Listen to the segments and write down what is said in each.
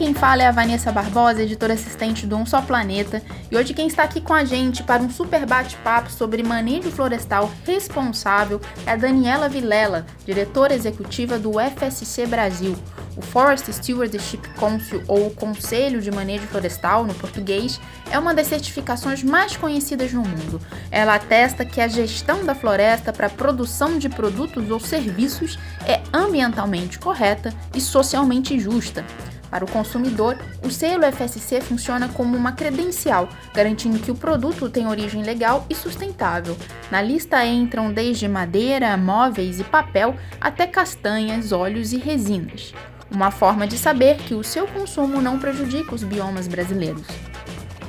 quem fala é a Vanessa Barbosa, editora assistente do Um Só Planeta, e hoje quem está aqui com a gente para um super bate-papo sobre manejo florestal responsável é a Daniela Vilela, diretora executiva do FSC Brasil, o Forest Stewardship Council, ou Conselho de Manejo Florestal no português, é uma das certificações mais conhecidas no mundo. Ela atesta que a gestão da floresta para a produção de produtos ou serviços é ambientalmente correta e socialmente justa. Para o consumidor, o selo FSC funciona como uma credencial, garantindo que o produto tem origem legal e sustentável. Na lista entram desde madeira, móveis e papel até castanhas, óleos e resinas uma forma de saber que o seu consumo não prejudica os biomas brasileiros.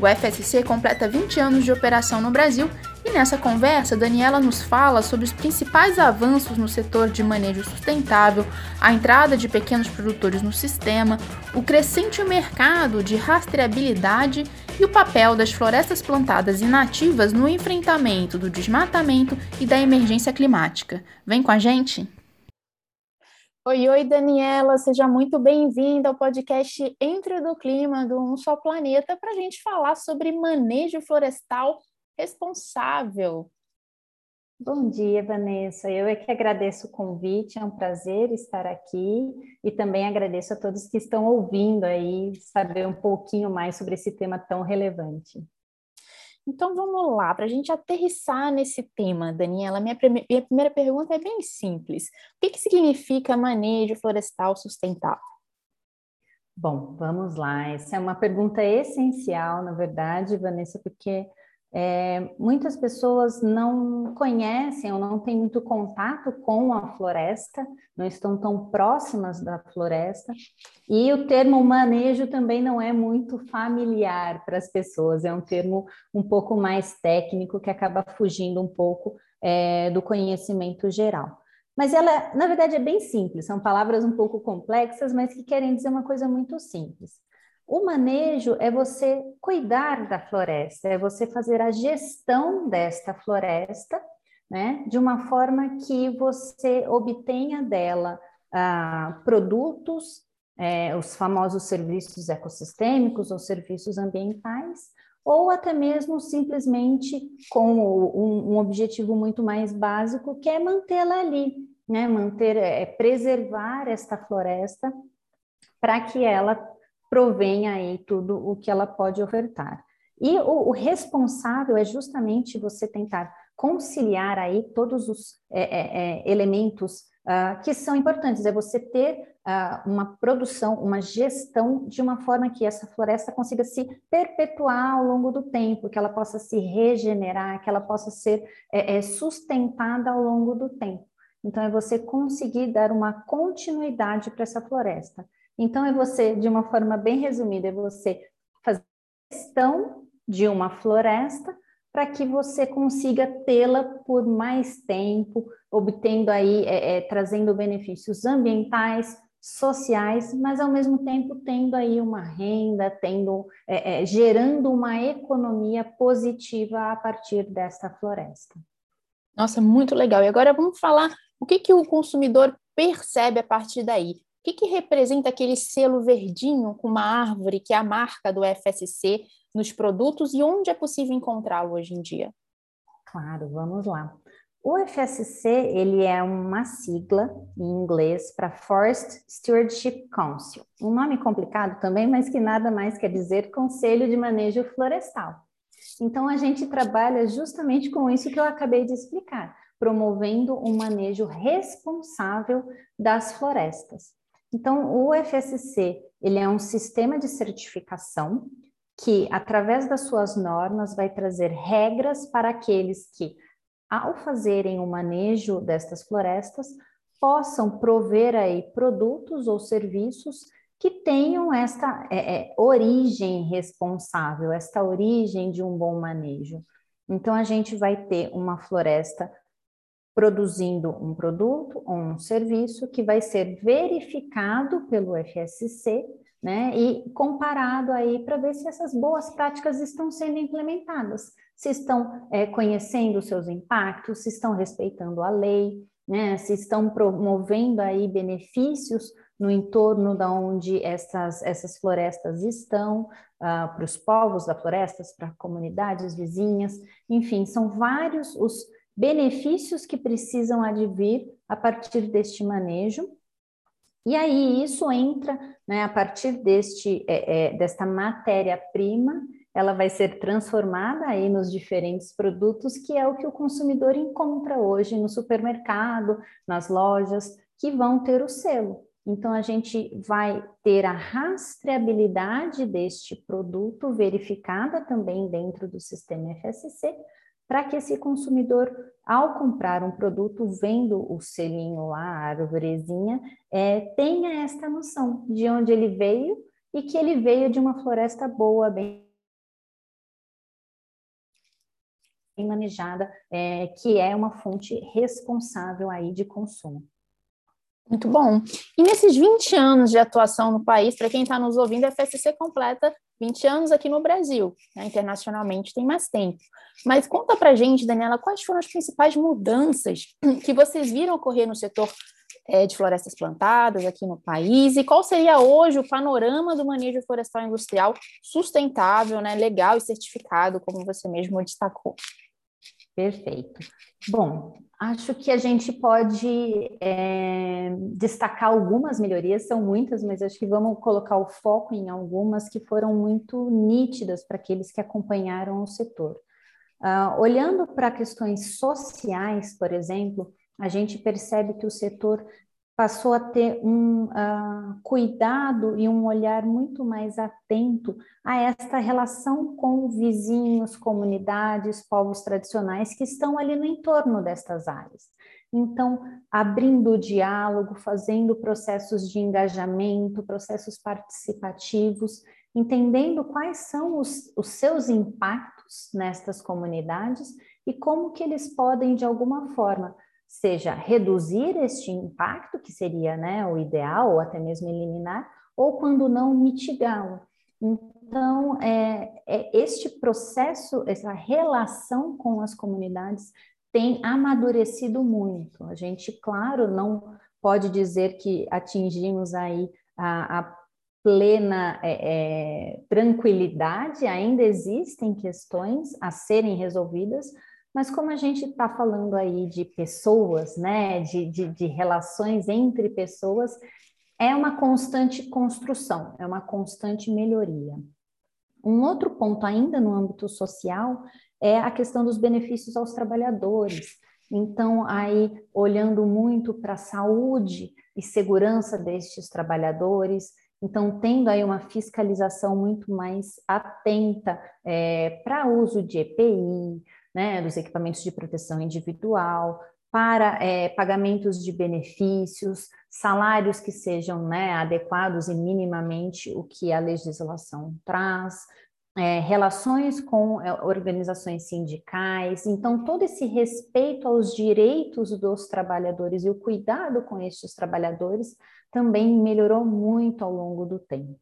O FSC completa 20 anos de operação no Brasil e nessa conversa Daniela nos fala sobre os principais avanços no setor de manejo sustentável, a entrada de pequenos produtores no sistema, o crescente mercado de rastreabilidade e o papel das florestas plantadas e nativas no enfrentamento do desmatamento e da emergência climática. Vem com a gente! Oi, oi, Daniela, seja muito bem-vinda ao podcast Entre do Clima do Um Só Planeta para a gente falar sobre manejo florestal responsável. Bom dia, Vanessa. Eu é que agradeço o convite, é um prazer estar aqui e também agradeço a todos que estão ouvindo aí saber um pouquinho mais sobre esse tema tão relevante. Então vamos lá, para a gente aterrissar nesse tema, Daniela, minha, prime minha primeira pergunta é bem simples. O que, que significa manejo florestal sustentável? Bom, vamos lá. Essa é uma pergunta essencial, na verdade, Vanessa, porque é, muitas pessoas não conhecem ou não têm muito contato com a floresta, não estão tão próximas da floresta, e o termo manejo também não é muito familiar para as pessoas, é um termo um pouco mais técnico que acaba fugindo um pouco é, do conhecimento geral. Mas ela, na verdade, é bem simples, são palavras um pouco complexas, mas que querem dizer uma coisa muito simples. O manejo é você cuidar da floresta, é você fazer a gestão desta floresta, né, de uma forma que você obtenha dela ah, produtos, é, os famosos serviços ecossistêmicos ou serviços ambientais, ou até mesmo simplesmente com um, um objetivo muito mais básico, que é mantê-la ali, né, manter, é, preservar esta floresta para que ela provém aí tudo o que ela pode ofertar. E o, o responsável é justamente você tentar conciliar aí todos os é, é, é, elementos uh, que são importantes, é você ter uh, uma produção, uma gestão de uma forma que essa floresta consiga se perpetuar ao longo do tempo, que ela possa se regenerar, que ela possa ser é, é, sustentada ao longo do tempo. Então, é você conseguir dar uma continuidade para essa floresta. Então, é você, de uma forma bem resumida, é você fazer gestão de uma floresta para que você consiga tê-la por mais tempo, obtendo aí, é, é, trazendo benefícios ambientais, sociais, mas ao mesmo tempo tendo aí uma renda, tendo, é, é gerando uma economia positiva a partir desta floresta. Nossa, muito legal. E agora vamos falar o que, que o consumidor percebe a partir daí. O que, que representa aquele selo verdinho com uma árvore que é a marca do FSC nos produtos e onde é possível encontrá-lo hoje em dia? Claro, vamos lá. O FSC ele é uma sigla em inglês para Forest Stewardship Council. Um nome complicado também, mas que nada mais quer dizer Conselho de Manejo Florestal. Então a gente trabalha justamente com isso que eu acabei de explicar, promovendo um manejo responsável das florestas. Então, o FSC, ele é um sistema de certificação que, através das suas normas, vai trazer regras para aqueles que ao fazerem o manejo destas florestas, possam prover aí produtos ou serviços que tenham esta é, é, origem responsável, esta origem de um bom manejo. Então, a gente vai ter uma floresta produzindo um produto ou um serviço que vai ser verificado pelo FSC, né, e comparado aí para ver se essas boas práticas estão sendo implementadas, se estão é, conhecendo os seus impactos, se estão respeitando a lei, né, se estão promovendo aí benefícios no entorno da onde essas, essas florestas estão, uh, para os povos da floresta, para comunidades vizinhas, enfim, são vários os benefícios que precisam advir a partir deste manejo. E aí isso entra, né, a partir deste, é, é, desta matéria-prima, ela vai ser transformada aí nos diferentes produtos, que é o que o consumidor encontra hoje no supermercado, nas lojas, que vão ter o selo. Então, a gente vai ter a rastreabilidade deste produto verificada também dentro do sistema FSC, para que esse consumidor, ao comprar um produto, vendo o selinho lá, a árvorezinha, é, tenha esta noção de onde ele veio e que ele veio de uma floresta boa, bem manejada, é, que é uma fonte responsável aí de consumo. Muito bom. E nesses 20 anos de atuação no país, para quem está nos ouvindo, a FSC completa 20 anos aqui no Brasil, né? internacionalmente tem mais tempo. Mas conta para gente, Daniela, quais foram as principais mudanças que vocês viram ocorrer no setor é, de florestas plantadas aqui no país e qual seria hoje o panorama do manejo florestal industrial sustentável, né, legal e certificado, como você mesmo destacou. Perfeito. Bom, acho que a gente pode é, destacar algumas melhorias, são muitas, mas acho que vamos colocar o foco em algumas que foram muito nítidas para aqueles que acompanharam o setor. Uh, olhando para questões sociais, por exemplo, a gente percebe que o setor passou a ter um uh, cuidado e um olhar muito mais atento a esta relação com vizinhos, comunidades, povos tradicionais que estão ali no entorno destas áreas. Então, abrindo o diálogo, fazendo processos de engajamento, processos participativos, entendendo quais são os, os seus impactos nestas comunidades e como que eles podem, de alguma forma, seja reduzir este impacto, que seria né, o ideal, ou até mesmo eliminar, ou quando não, mitigá-lo. Então, é, é, este processo, essa relação com as comunidades tem amadurecido muito. A gente, claro, não pode dizer que atingimos aí a, a plena é, é, tranquilidade, ainda existem questões a serem resolvidas, mas como a gente está falando aí de pessoas, né, de, de, de relações entre pessoas, é uma constante construção, é uma constante melhoria. Um outro ponto ainda no âmbito social é a questão dos benefícios aos trabalhadores. Então, aí, olhando muito para a saúde e segurança destes trabalhadores, então, tendo aí uma fiscalização muito mais atenta é, para uso de EPI, né, dos equipamentos de proteção individual, para é, pagamentos de benefícios, salários que sejam né, adequados e minimamente o que a legislação traz, é, relações com é, organizações sindicais. Então, todo esse respeito aos direitos dos trabalhadores e o cuidado com estes trabalhadores também melhorou muito ao longo do tempo.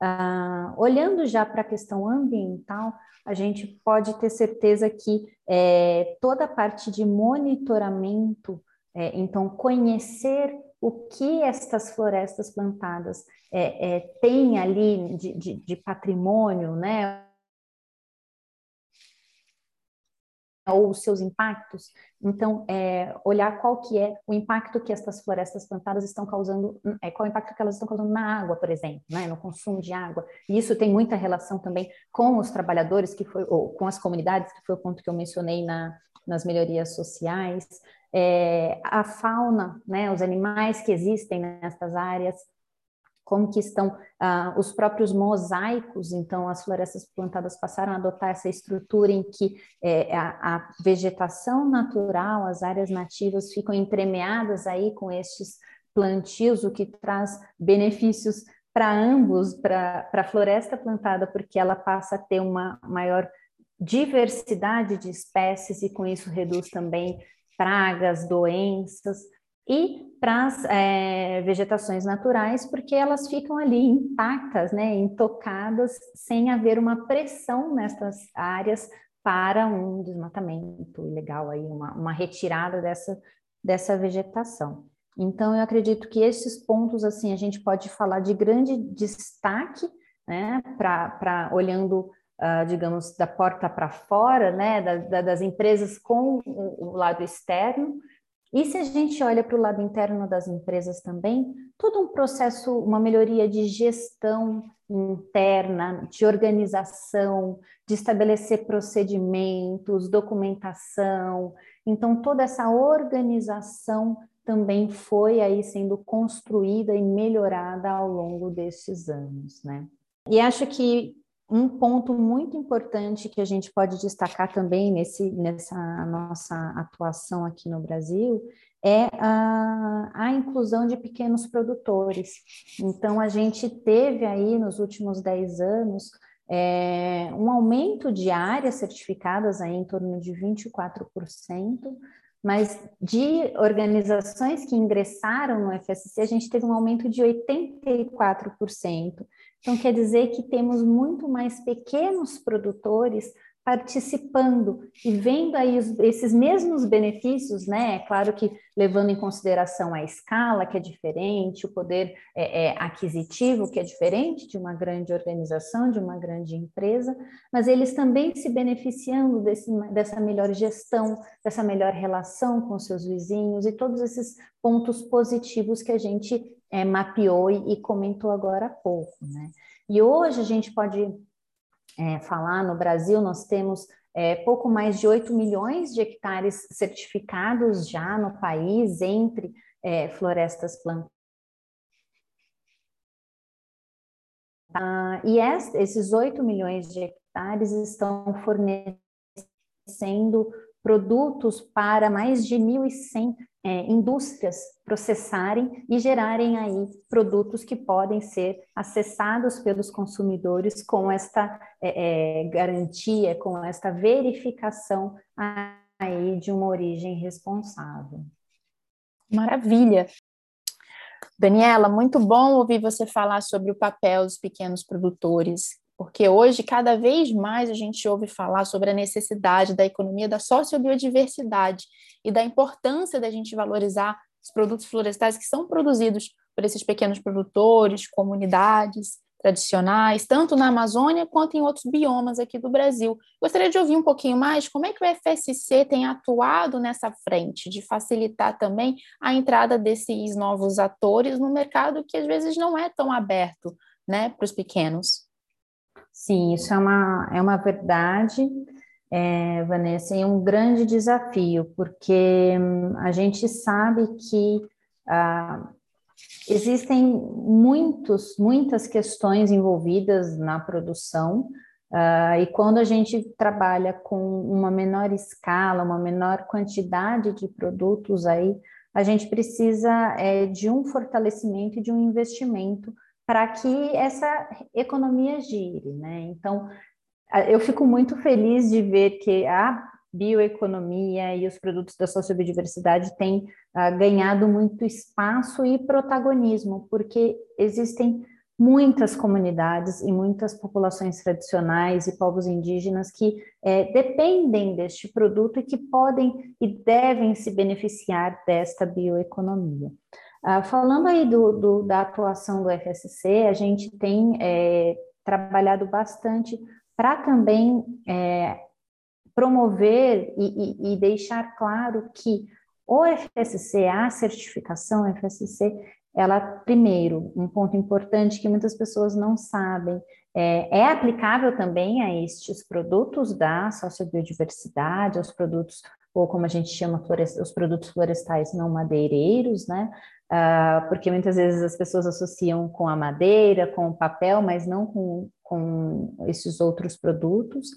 Ah, olhando já para a questão ambiental, a gente pode ter certeza que é, toda a parte de monitoramento, é, então conhecer o que estas florestas plantadas é, é têm ali de, de, de patrimônio, né? Ou os seus impactos. Então, é, olhar qual que é o impacto que estas florestas plantadas estão causando, é, qual o impacto que elas estão causando na água, por exemplo, né, no consumo de água. E isso tem muita relação também com os trabalhadores, que foi, ou com as comunidades, que foi o ponto que eu mencionei na, nas melhorias sociais, é, a fauna, né, os animais que existem nestas áreas, como que estão ah, os próprios mosaicos, então as florestas plantadas passaram a adotar essa estrutura em que é, a, a, vegetação natural, as áreas nativas ficam entremeadas aí com estes plantios, o que traz benefícios para ambos, para a floresta plantada, porque ela passa a ter uma maior diversidade de espécies e com isso reduz também pragas, doenças, e para as é, vegetações naturais, porque elas ficam ali intactas, né, intocadas, sem haver uma pressão nessas áreas para um desmatamento ilegal, aí, uma, uma retirada dessa, dessa vegetação. Então, eu acredito que esses pontos, assim, a gente pode falar de grande destaque, né, para olhando, uh, digamos, da porta para fora, né, da, da, das empresas com o, o lado externo, e se a gente olha para o lado interno das empresas também, todo um processo, uma melhoria de gestão interna, de organização, de estabelecer procedimentos, documentação. Então, toda essa organização também foi aí sendo construída e melhorada ao longo desses anos, né? E acho que um ponto muito importante que a gente pode destacar também nesse, nessa nossa atuação aqui no Brasil é a, a inclusão de pequenos produtores. Então, a gente teve aí nos últimos 10 anos é, um aumento de áreas certificadas aí em torno de 24%, mas de organizações que ingressaram no FSC, a gente teve um aumento de 84%. Então, quer dizer que temos muito mais pequenos produtores participando e vendo aí os, esses mesmos benefícios, né? É claro que levando em consideração a escala, que é diferente, o poder é, é, aquisitivo, que é diferente de uma grande organização, de uma grande empresa, mas eles também se beneficiando desse, dessa melhor gestão, dessa melhor relação com seus vizinhos e todos esses pontos positivos que a gente é, mapeou e, e, comentou agora há pouco. Né? E hoje a gente pode é, falar, no Brasil nós temos é, pouco mais de 8 milhões de hectares certificados já no país, entre é, florestas plantadas. Ah, e esses 8 milhões de hectares estão fornecendo produtos para mais de 1.100 é, indústrias processarem e gerarem aí produtos que podem ser acessados pelos consumidores com esta é, é, garantia, com esta verificação aí de uma origem responsável. Maravilha! Daniela, muito bom ouvir você falar sobre o papel dos pequenos produtores porque hoje, cada vez mais, a gente ouve falar sobre a necessidade da economia da sociobiodiversidade e da importância da gente valorizar os produtos florestais que são produzidos por esses pequenos produtores, comunidades tradicionais, tanto na Amazônia quanto em outros biomas aqui do Brasil. Gostaria de ouvir um pouquinho mais como é que o FSC tem atuado nessa frente, de facilitar também a entrada desses novos atores no mercado que às vezes não é tão aberto né, para os pequenos. Sim, isso é uma, é uma verdade, é, Vanessa, e um grande desafio, porque hum, a gente sabe que ah, existem muitos, muitas questões envolvidas na produção, ah, e quando a gente trabalha com uma menor escala, uma menor quantidade de produtos aí, a gente precisa é, de um fortalecimento e de um investimento para que essa economia gire, né? Então, eu fico muito feliz de ver que a bioeconomia e os produtos da sociobiodiversidade têm uh, ganhado muito espaço e protagonismo, porque existem muitas comunidades e muitas populações tradicionais e povos indígenas que é, dependem deste produto e que podem e devem se beneficiar desta bioeconomia. Uh, falando aí do, do, da atuação do FSC, a gente tem é, trabalhado bastante para também é, promover e, e, e, deixar claro que o FSC, a certificação FSC, ela, primeiro, um ponto importante que muitas pessoas não sabem, é, é aplicável também a estes produtos da sociobiodiversidade, aos produtos ou como a gente chama, os produtos florestais não madeireiros, né? Uh, porque muitas vezes as pessoas associam com a madeira, com o papel, mas não com, com esses outros produtos.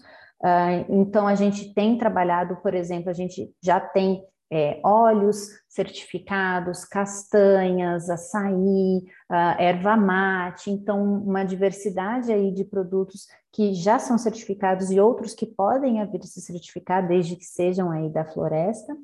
Uh, então, a gente tem trabalhado, por exemplo, a gente já tem é, óleos certificados, castanhas, açaí, uh, erva mate, então uma diversidade aí de produtos que já são certificados e outros que podem vir se certificar desde que sejam aí da floresta.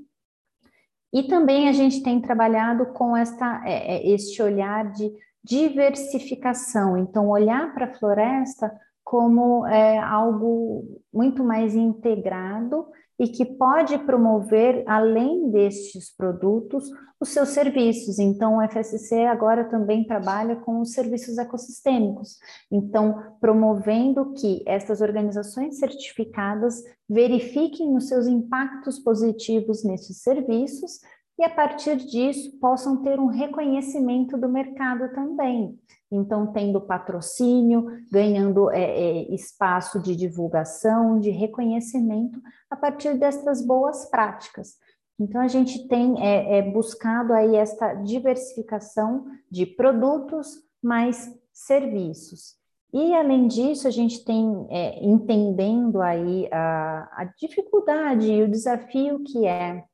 E também a gente tem trabalhado com esta, é, é este olhar de diversificação, então olhar para a floresta como é, algo muito mais integrado e que pode promover, além destes produtos, os seus serviços. Então, o FSC agora também trabalha com os serviços ecossistêmicos. Então, promovendo que essas organizações certificadas verifiquem os seus impactos positivos nesses serviços e, a partir disso, possam ter um reconhecimento do mercado também. Então, tendo patrocínio, ganhando é, é, espaço de divulgação, de reconhecimento a partir dessas boas práticas. Então, a gente tem é, é buscado aí esta diversificação de produtos mais serviços. E, além disso, a gente tem é, entendendo aí a, a dificuldade e o desafio que é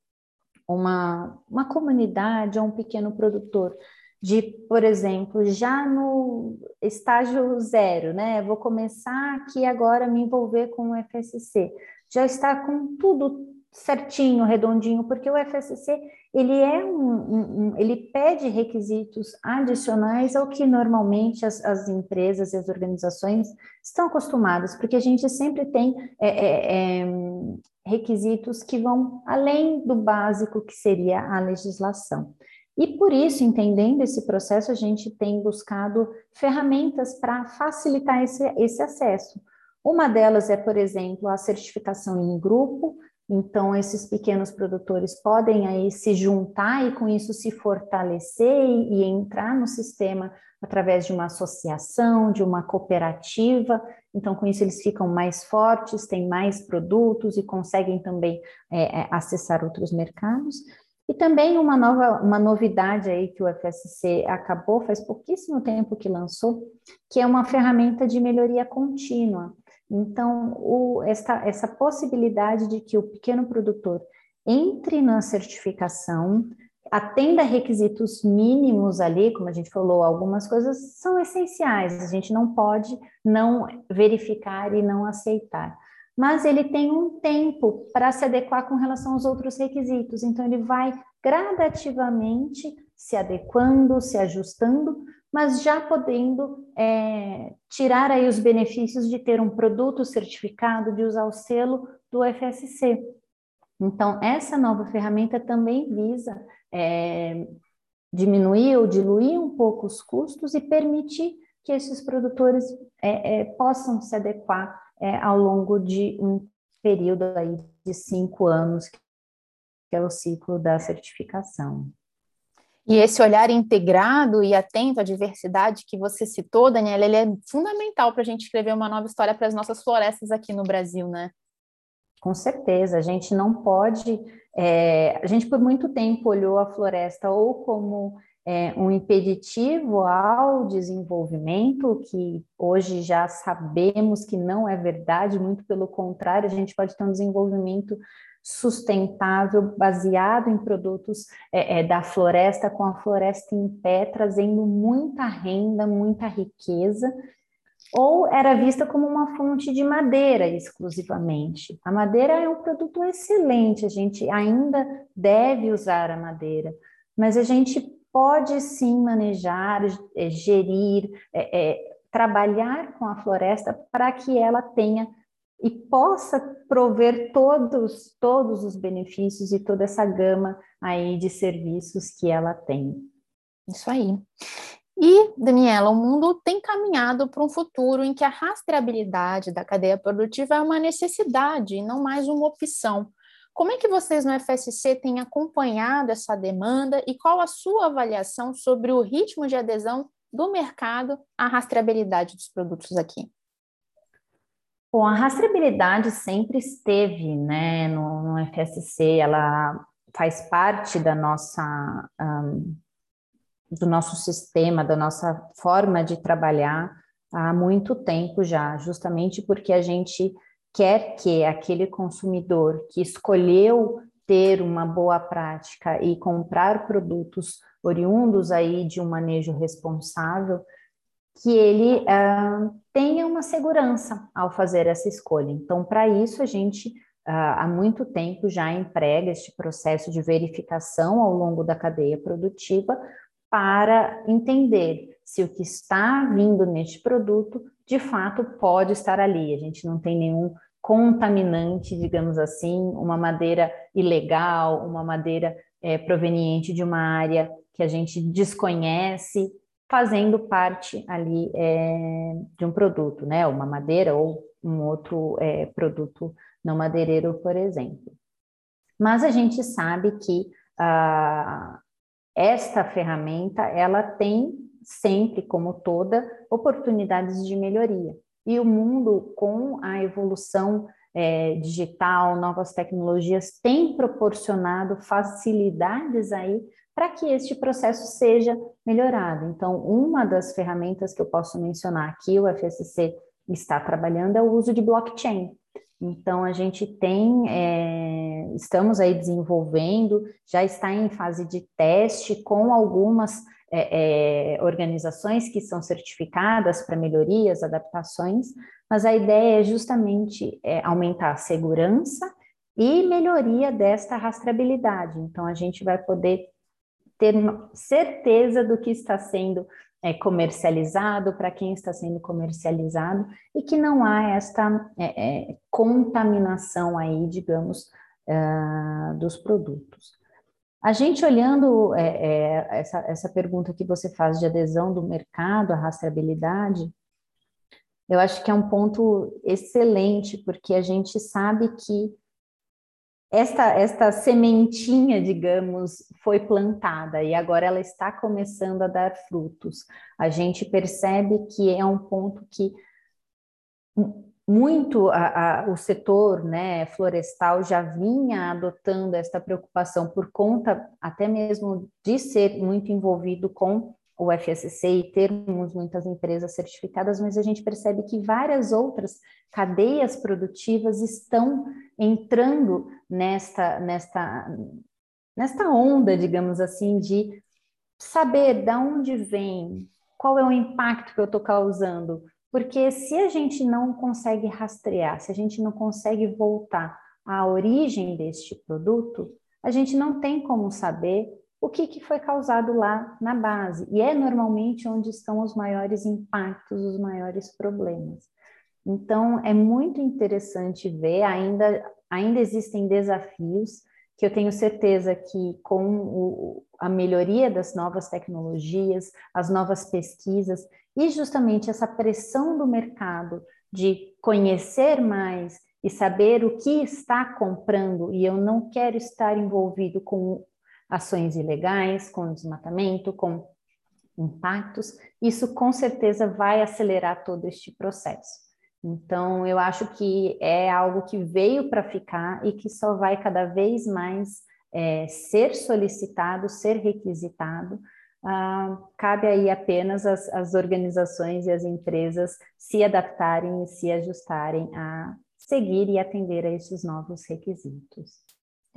uma, uma comunidade ou um pequeno produtor de, por exemplo, já no estágio zero, né? Vou começar aqui agora a me envolver com o FSC. Já está com tudo certinho, redondinho, porque o FSC ele é um, um, um, ele pede requisitos adicionais ao que normalmente as, as, empresas e as organizações estão acostumadas, porque a gente sempre tem é, é, é, requisitos que vão além do básico que seria a legislação. E por isso, entendendo esse processo, a gente tem buscado ferramentas para facilitar esse, esse acesso. Uma delas é, por exemplo, a certificação em grupo, então, esses pequenos produtores podem aí se juntar e com isso se fortalecer e, e, entrar no sistema através de uma associação, de uma cooperativa. Então, com isso eles ficam mais fortes, têm mais produtos e conseguem também é, é, acessar outros mercados. E também uma nova, uma novidade aí que o FSC acabou, faz pouquíssimo tempo que lançou, que é uma ferramenta de melhoria contínua. Então, o, essa, essa possibilidade de que o pequeno produtor entre na certificação, atenda requisitos mínimos ali, como a gente falou, algumas coisas são essenciais, a gente não pode não verificar e não aceitar mas ele tem um tempo para se adequar com relação aos outros requisitos. Então, ele vai gradativamente se adequando, se ajustando, mas já podendo é, tirar aí os benefícios de ter um produto certificado, de usar o selo do FSC. Então, essa nova ferramenta também visa é, diminuir ou diluir um pouco os custos e permitir que esses produtores é, é possam se adequar é, ao longo de um período aí de cinco anos, que é o ciclo da certificação. E esse olhar integrado e atento à diversidade que você citou, Daniela, ele é fundamental para a gente escrever uma nova história para as nossas florestas aqui no Brasil, né? Com certeza, a gente não pode. É, a gente por muito tempo olhou a floresta ou como é, um impeditivo ao desenvolvimento, que hoje já sabemos que não é verdade, muito pelo contrário, a gente pode ter um desenvolvimento sustentável, baseado em produtos é, é, da floresta, com a floresta em pé, trazendo muita renda, muita riqueza, ou era vista como uma fonte de madeira exclusivamente. A madeira é um produto excelente, a gente ainda deve usar a madeira, mas a gente pode sim manejar, é, gerir, é, é, trabalhar com a floresta para que ela tenha e possa prover todos, todos os benefícios e toda essa gama aí de serviços que ela tem. Isso aí. E, Daniela, o mundo tem caminhado para um futuro em que a rastreabilidade da cadeia produtiva é uma necessidade e não mais uma opção. Como é que vocês no FSC têm acompanhado essa demanda e qual a sua avaliação sobre o ritmo de adesão do mercado à rastreabilidade dos produtos aqui? Bom, a rastreabilidade sempre esteve né, no, no FSC, ela faz parte da nossa, um, do nosso sistema, da nossa forma de trabalhar há muito tempo já, justamente porque a gente quer que aquele consumidor que escolheu ter uma boa prática e comprar produtos oriundos aí de um manejo responsável, que ele uh, tenha uma segurança ao fazer essa escolha. Então, para isso, a gente uh, há muito tempo já emprega este processo de verificação ao longo da cadeia produtiva para entender se o que está vindo neste produto de fato pode estar ali. A gente não tem nenhum contaminante, digamos assim, uma madeira ilegal, uma madeira é, proveniente de uma área que a gente desconhece, fazendo parte ali é, de um produto, né? Uma madeira ou um outro é, produto não madeireiro, por exemplo. Mas a gente sabe que ah, esta ferramenta ela tem sempre, como toda, oportunidades de melhoria. E o mundo, com a evolução é, digital, novas tecnologias, tem proporcionado facilidades aí para que este processo seja melhorado. Então, uma das ferramentas que eu posso mencionar aqui, o FSC está trabalhando, é o uso de blockchain. Então, a gente tem, é, estamos aí desenvolvendo, já está em fase de teste com algumas é, é, organizações que são certificadas para melhorias, adaptações, mas a ideia é justamente aumentar a segurança e melhoria desta rastreabilidade. Então, a gente vai poder ter certeza do que está sendo é, comercializado, para quem está sendo comercializado, e que não há esta é, é, contaminação aí, digamos, uh, dos produtos. A gente olhando é, é, essa, essa pergunta que você faz de adesão do mercado à rastreabilidade, eu acho que é um ponto excelente, porque a gente sabe que esta, esta sementinha, digamos, foi plantada e agora ela está começando a dar frutos. A gente percebe que é um ponto que muito a, a, o setor né, florestal já vinha adotando esta preocupação por conta até mesmo de ser muito envolvido com o FSC e termos muitas empresas certificadas, mas a gente percebe que várias outras cadeias produtivas estão entrando nesta, nesta, nesta onda, digamos assim, de saber de onde vem, qual é o impacto que eu estou causando. Porque se a gente não consegue rastrear, se a gente não consegue voltar à origem deste produto, a gente não tem como saber o que, que foi causado lá na base. E é normalmente onde estão os maiores impactos, os maiores problemas. Então, é muito interessante ver, ainda, ainda existem desafios que eu tenho certeza que com o, a melhoria das novas tecnologias, as novas pesquisas e justamente essa pressão do mercado de conhecer mais e saber o que está comprando, e eu não quero estar envolvido com ações ilegais, com desmatamento, com impactos, isso com certeza vai acelerar todo este processo. Então, eu acho que é algo que veio para ficar e que só vai cada vez mais é, ser solicitado, ser requisitado. Ah, cabe aí apenas as, as organizações e as empresas se adaptarem e se ajustarem a seguir e atender a esses novos requisitos.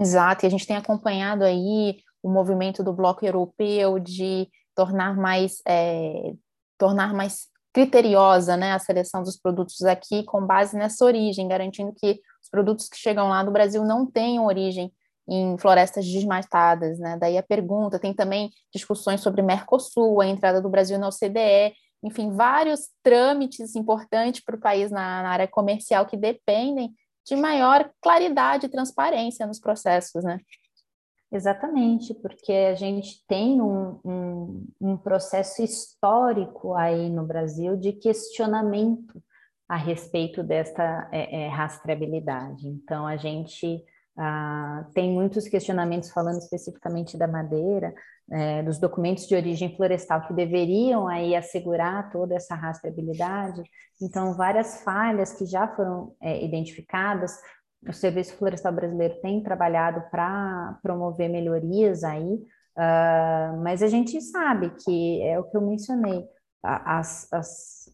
Exato, e a gente tem acompanhado aí o movimento do bloco europeu de tornar mais, é, tornar mais criteriosa né, a seleção dos produtos aqui com base nessa origem, garantindo que os produtos que chegam lá no Brasil não tenham origem em florestas desmatadas, né? Daí a pergunta, tem também discussões sobre Mercosul, a entrada do Brasil na OCDE, enfim, vários trâmites importantes para o país na, na, área comercial que dependem de maior claridade e transparência nos processos, né? Exatamente, porque a gente tem um, um, um, processo histórico aí no Brasil de questionamento a respeito desta é, é, rastreabilidade. Então, a gente ah, tem muitos questionamentos falando especificamente da madeira, é, dos documentos de origem florestal que deveriam aí assegurar toda essa rastreabilidade. Então, várias falhas que já foram é, identificadas, o Serviço Florestal Brasileiro tem trabalhado para promover melhorias aí Uh, mas a gente sabe que é o que eu mencionei, as, as,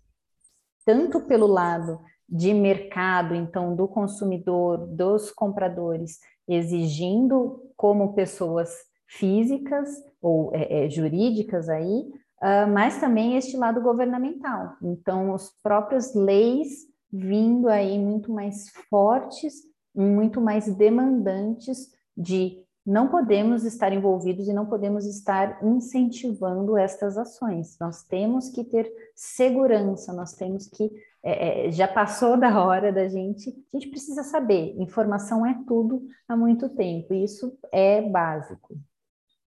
tanto pelo lado de mercado, então, do consumidor, dos compradores, exigindo como pessoas físicas ou é, é, jurídicas aí, uh, mas também este lado governamental. Então, as próprias leis vindo aí muito mais fortes, muito mais demandantes de não podemos estar envolvidos e não podemos estar incentivando estas ações. Nós temos que ter segurança, nós temos que. É, é, já passou da hora da gente. A gente precisa saber, informação é tudo há muito tempo, e isso é básico.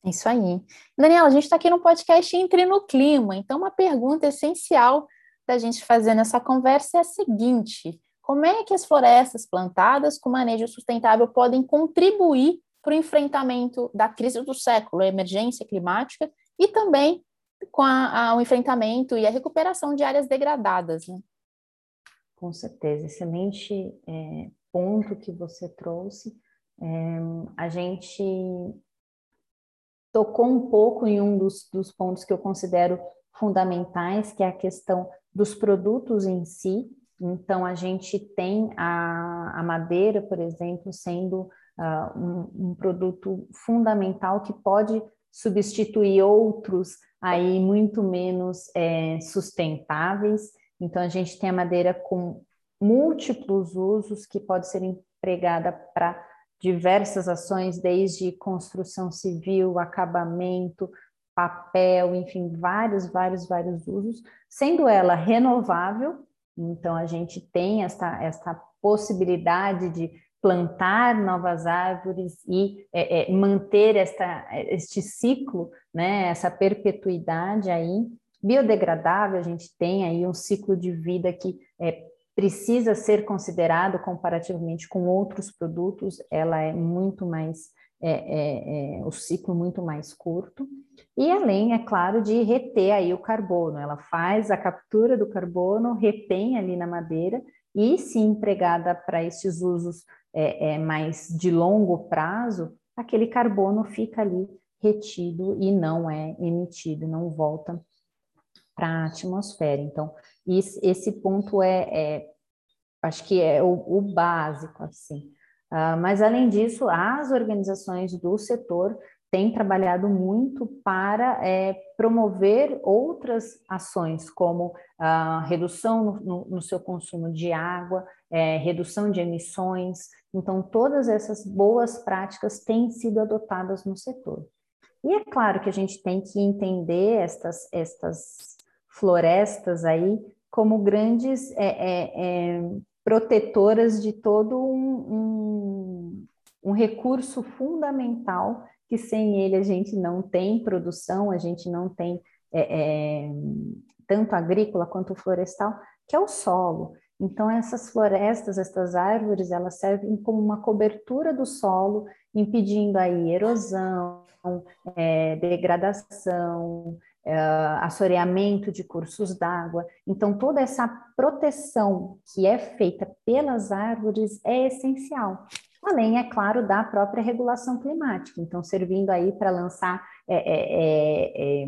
Isso aí. Daniela, a gente está aqui no podcast Entre no Clima, então uma pergunta essencial da gente fazer nessa conversa é a seguinte: como é que as florestas plantadas com manejo sustentável podem contribuir para o enfrentamento da crise do século, a emergência climática, e também com a, a, o enfrentamento e a recuperação de áreas degradadas. Né? Com certeza, excelente é, ponto que você trouxe. É, a gente tocou um pouco em um dos, dos pontos que eu considero fundamentais, que é a questão dos produtos em si. Então, a gente tem a, a madeira, por exemplo, sendo uh, um, um, produto fundamental que pode substituir outros aí muito menos é, sustentáveis. Então, a gente tem a madeira com múltiplos usos que pode ser empregada para diversas ações, desde construção civil, acabamento, papel, enfim, vários, vários, vários usos, sendo ela renovável. Então, a gente tem essa, essa possibilidade de plantar novas árvores e é, é, manter esta, este ciclo, né, essa perpetuidade aí. Biodegradável, a gente tem aí um ciclo de vida que é, precisa ser considerado comparativamente com outros produtos, ela é muito mais, é, é, é, o ciclo muito mais curto. E além, é claro, de reter aí o carbono, ela faz a captura do carbono, retém ali na madeira e se empregada para esses usos é, é, mais de longo prazo, aquele carbono fica ali retido e não é emitido, não volta para a atmosfera. Então, isso, esse ponto é, é, acho que é o, o básico, assim. Uh, mas, além disso, as organizações do setor tem trabalhado muito para é, promover outras ações, como a redução no, no, no seu consumo de água, é, redução de emissões. Então, todas essas boas práticas têm sido adotadas no setor. E é claro que a gente tem que entender estas, estas florestas aí como grandes é, é, é protetoras de todo um, um, um recurso fundamental que sem ele a gente não tem produção, a gente não tem é, é, tanto agrícola quanto florestal, que é o solo. Então, essas florestas, essas árvores, elas servem como uma cobertura do solo, impedindo aí erosão, é, degradação, é, assoreamento de cursos d'água. Então, toda essa proteção que é feita pelas árvores é essencial além, é claro, da própria regulação climática. Então, servindo aí para lançar é, é, é, é,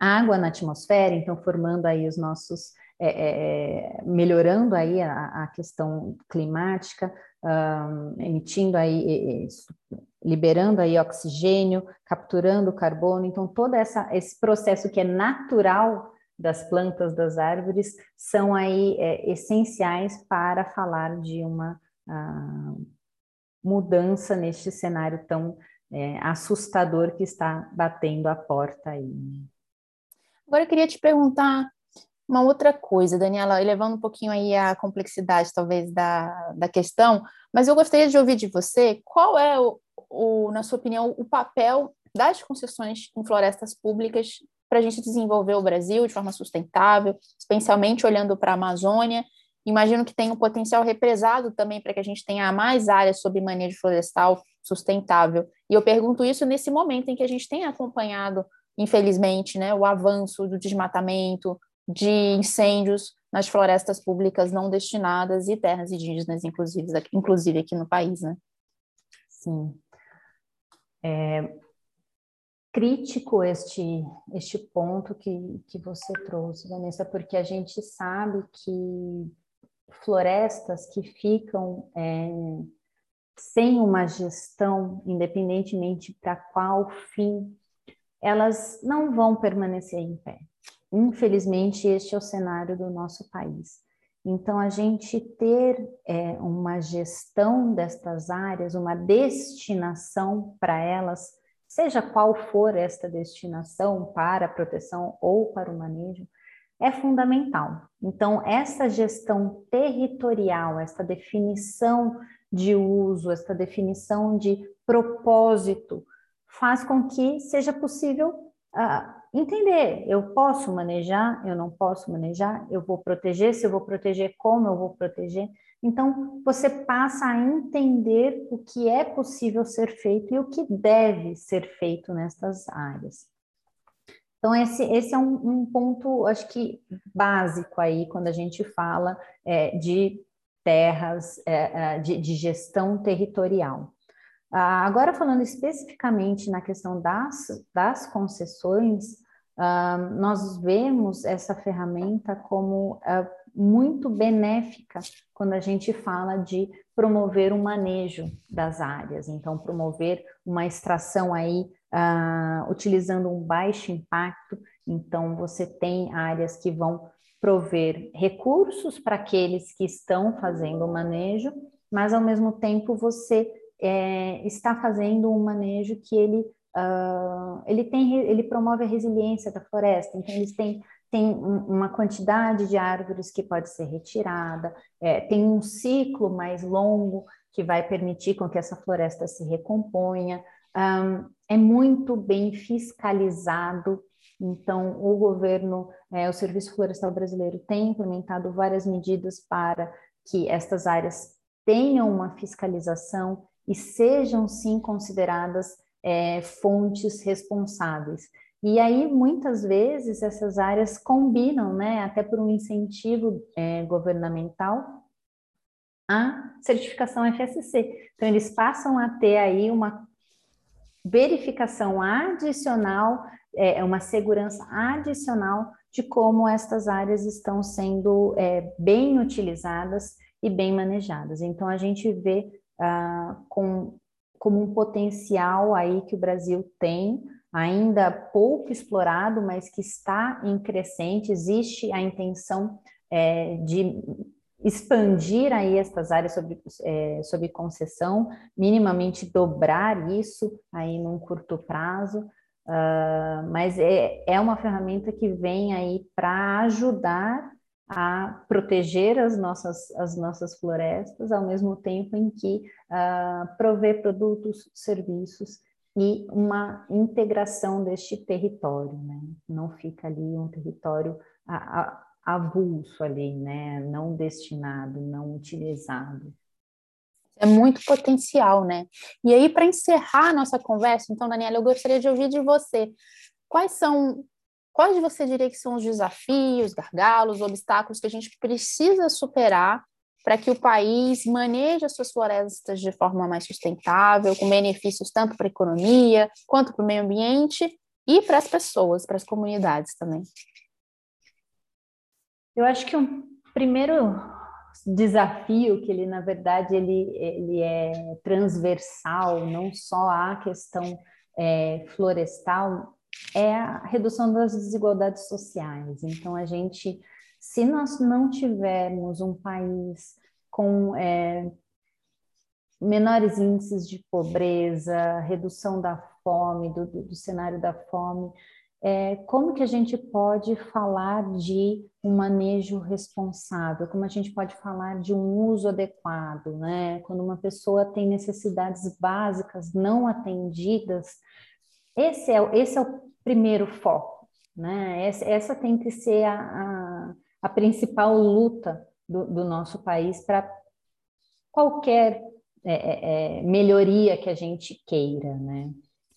água na atmosfera, então formando aí os nossos, é, é, melhorando aí a, a questão climática, um, emitindo aí, liberando aí oxigênio, capturando carbono. Então, todo essa, esse processo que é natural das plantas, das árvores, são aí essenciais para falar de uma a mudança neste cenário tão é, assustador que está batendo a porta aí. Agora eu queria te perguntar uma outra coisa, Daniela, elevando um pouquinho aí a complexidade, talvez, da, da questão, mas eu gostaria de ouvir de você qual é, o, o na sua opinião, o papel das concessões em florestas públicas para a gente desenvolver o Brasil de forma sustentável, especialmente olhando para a Amazônia Imagino que tem um potencial represado também para que a gente tenha mais áreas sob manejo florestal sustentável. E eu pergunto isso nesse momento em que a gente tem acompanhado, infelizmente, né, o avanço do desmatamento, de incêndios nas florestas públicas não destinadas e terras indígenas, inclusive inclusive aqui no país, né? Sim. É, crítico este, este ponto que, que você trouxe, Vanessa, porque a gente sabe que florestas que ficam é, sem uma gestão, independentemente para qual fim, elas não vão permanecer em pé. Infelizmente, este é o cenário do nosso país. Então, a gente ter é, uma gestão destas áreas, uma destinação para elas, seja qual for esta destinação para a proteção ou para o manejo, é fundamental. Então, essa gestão territorial, essa definição de uso, essa definição de propósito, faz com que seja possível uh, entender, eu posso manejar, eu não posso manejar, eu vou proteger, se eu vou proteger, como eu vou proteger. Então, você passa a entender o que é possível ser feito e o que deve ser feito nestas áreas. Então, esse, esse é um, um ponto, acho que básico aí, quando a gente fala é, de terras, é, é de, de gestão territorial. Ah, agora, falando especificamente na questão das, das concessões, ah, nós vemos essa ferramenta como ah, muito benéfica quando a gente fala de promover o um manejo das áreas, então promover uma extração aí utilizando um baixo impacto, então você tem áreas que vão prover recursos para aqueles que estão fazendo o manejo, mas ao mesmo tempo você é, está fazendo um manejo que ele, uh, ele, tem, ele promove a resiliência da floresta, então eles têm, têm uma quantidade de árvores que pode ser retirada, é, tem um ciclo mais longo que vai permitir com que essa floresta se recomponha, um, é muito bem fiscalizado então, o governo, é, o Serviço Florestal Brasileiro tem implementado várias medidas para que estas áreas tenham uma fiscalização e sejam sim consideradas é, fontes responsáveis. E aí, muitas vezes, essas áreas combinam, né, até por um incentivo é, governamental, a certificação FSC. Então, eles passam a ter aí uma verificação adicional, é, uma segurança adicional de como estas áreas estão sendo é, bem utilizadas e bem manejadas. Então, a gente vê ah, com, como um potencial aí que o Brasil tem, ainda pouco explorado, mas que está em crescente, existe a intenção é, de expandir aí estas áreas sobre, é, sobre concessão, minimamente dobrar isso aí num curto prazo, uh, mas é, é uma ferramenta que vem aí para ajudar a proteger as nossas, as nossas florestas, ao mesmo tempo em que uh, prover produtos, serviços e uma integração deste território, né? Não fica ali um território avulso ali, né? Não destinado, não utilizado. É muito potencial, né? E aí, para encerrar a nossa conversa, então, Daniela, eu gostaria de ouvir de você. Quais são Quais você diria que são os desafios, gargalos, obstáculos que a gente precisa superar para que o país maneje as suas florestas de forma mais sustentável, com benefícios tanto para a economia quanto para o meio ambiente e para as pessoas, para as comunidades também? Eu acho que o primeiro desafio que ele na verdade ele, ele é transversal, não só a questão é, florestal, é a redução das desigualdades sociais. Então, a gente, se nós não tivermos um país com é, menores índices de pobreza, redução da fome, do, do, cenário da fome, é, como que a gente pode falar de um manejo responsável? Como a gente pode falar de um uso adequado, né? Quando uma pessoa tem necessidades básicas não atendidas, esse é, esse é o primeiro foco, né? Essa, essa tem que ser a, a, a principal luta do, do nosso país para qualquer é, é, é, melhoria que a gente queira, né?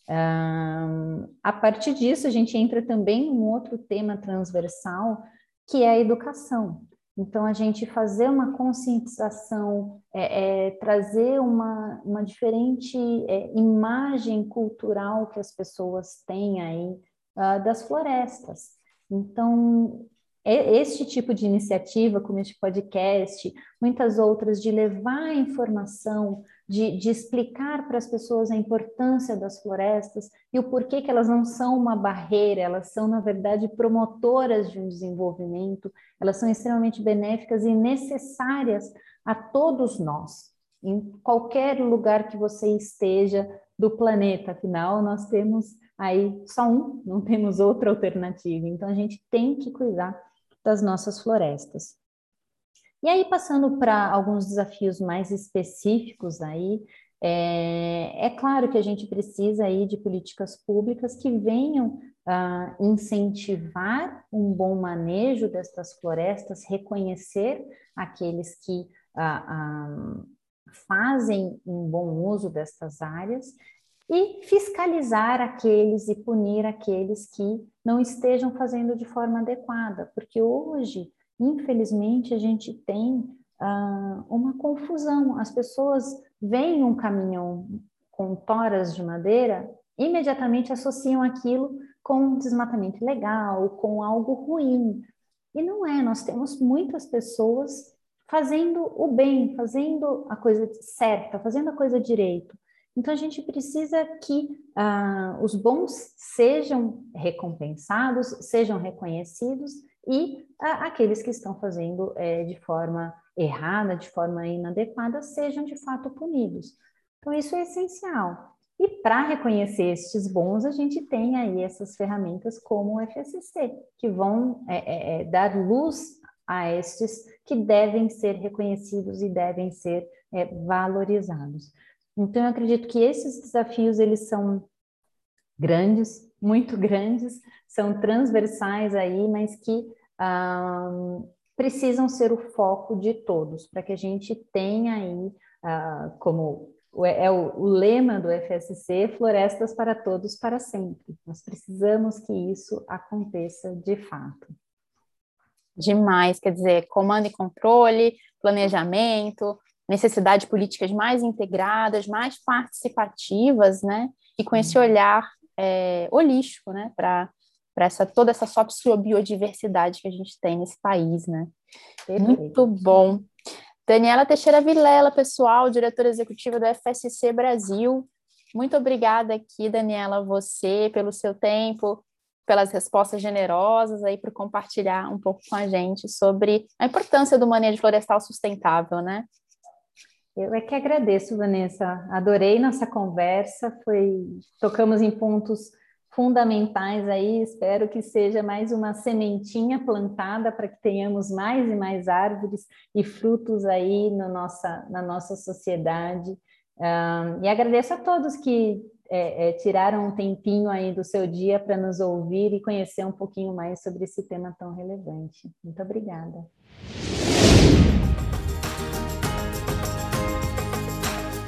Um, a partir disso, a gente entra também em um outro tema transversal, que é a educação. Então, a gente fazer uma conscientização, é, é, trazer uma, uma diferente é, imagem cultural que as pessoas têm aí uh, das florestas. Então, este tipo de iniciativa, como este podcast, muitas outras, de levar informação, de, de explicar para as pessoas a importância das florestas e o porquê que elas não são uma barreira, elas são, na verdade, promotoras de um desenvolvimento, elas são extremamente benéficas e necessárias a todos nós, em qualquer lugar que você esteja do planeta, afinal, nós temos aí só um, não temos outra alternativa, então a gente tem que cuidar das nossas florestas. E aí, passando para alguns desafios mais específicos aí, é, é, claro que a gente precisa aí de políticas públicas que venham incentivar um bom manejo destas florestas, reconhecer aqueles que ah, ah, fazem um bom uso destas áreas e fiscalizar aqueles e punir aqueles que não estejam fazendo de forma adequada, porque hoje, infelizmente, a gente tem uh, uma confusão. As pessoas veem um caminhão com toras de madeira, imediatamente associam aquilo com desmatamento ilegal, com algo ruim. E não é, nós temos muitas pessoas fazendo o bem, fazendo a coisa certa, fazendo a coisa direito. Então, a gente precisa que ah, os bons sejam recompensados, sejam reconhecidos e ah, aqueles que estão fazendo é, de forma errada, de forma inadequada, sejam de fato punidos. Então, isso é essencial. E para reconhecer estes bons, a gente tem aí essas ferramentas como o FSC, que vão é, é, é, dar luz a estes que devem ser reconhecidos e devem ser é, valorizados. Então, eu acredito que esses desafios, eles são grandes, muito grandes, são transversais aí, mas que ah, precisam ser o foco de todos, para que a gente tenha aí, ah, como é o, o, lema do FSC, florestas para todos para sempre. Nós precisamos que isso aconteça de fato. Demais, quer dizer, comando e controle, planejamento, necessidade de políticas mais integradas, mais participativas, né? E com esse olhar é, holístico, né? Para essa toda essa sociobiodiversidade que a gente tem nesse país, né? Muito bom. Daniela Teixeira Vilela, pessoal, diretora executiva do FSC Brasil. Muito obrigada aqui, Daniela, você, pelo seu tempo, pelas respostas generosas aí por compartilhar um pouco com a gente sobre a importância do manejo florestal sustentável, né? Eu é que agradeço, Vanessa. Adorei nossa conversa. Foi tocamos em pontos fundamentais aí. Espero que seja mais uma sementinha plantada para que tenhamos mais e mais árvores e frutos aí no nossa, na nossa sociedade. Um, e agradeço a todos que é, é, tiraram um tempinho aí do seu dia para nos ouvir e conhecer um pouquinho mais sobre esse tema tão relevante. Muito obrigada.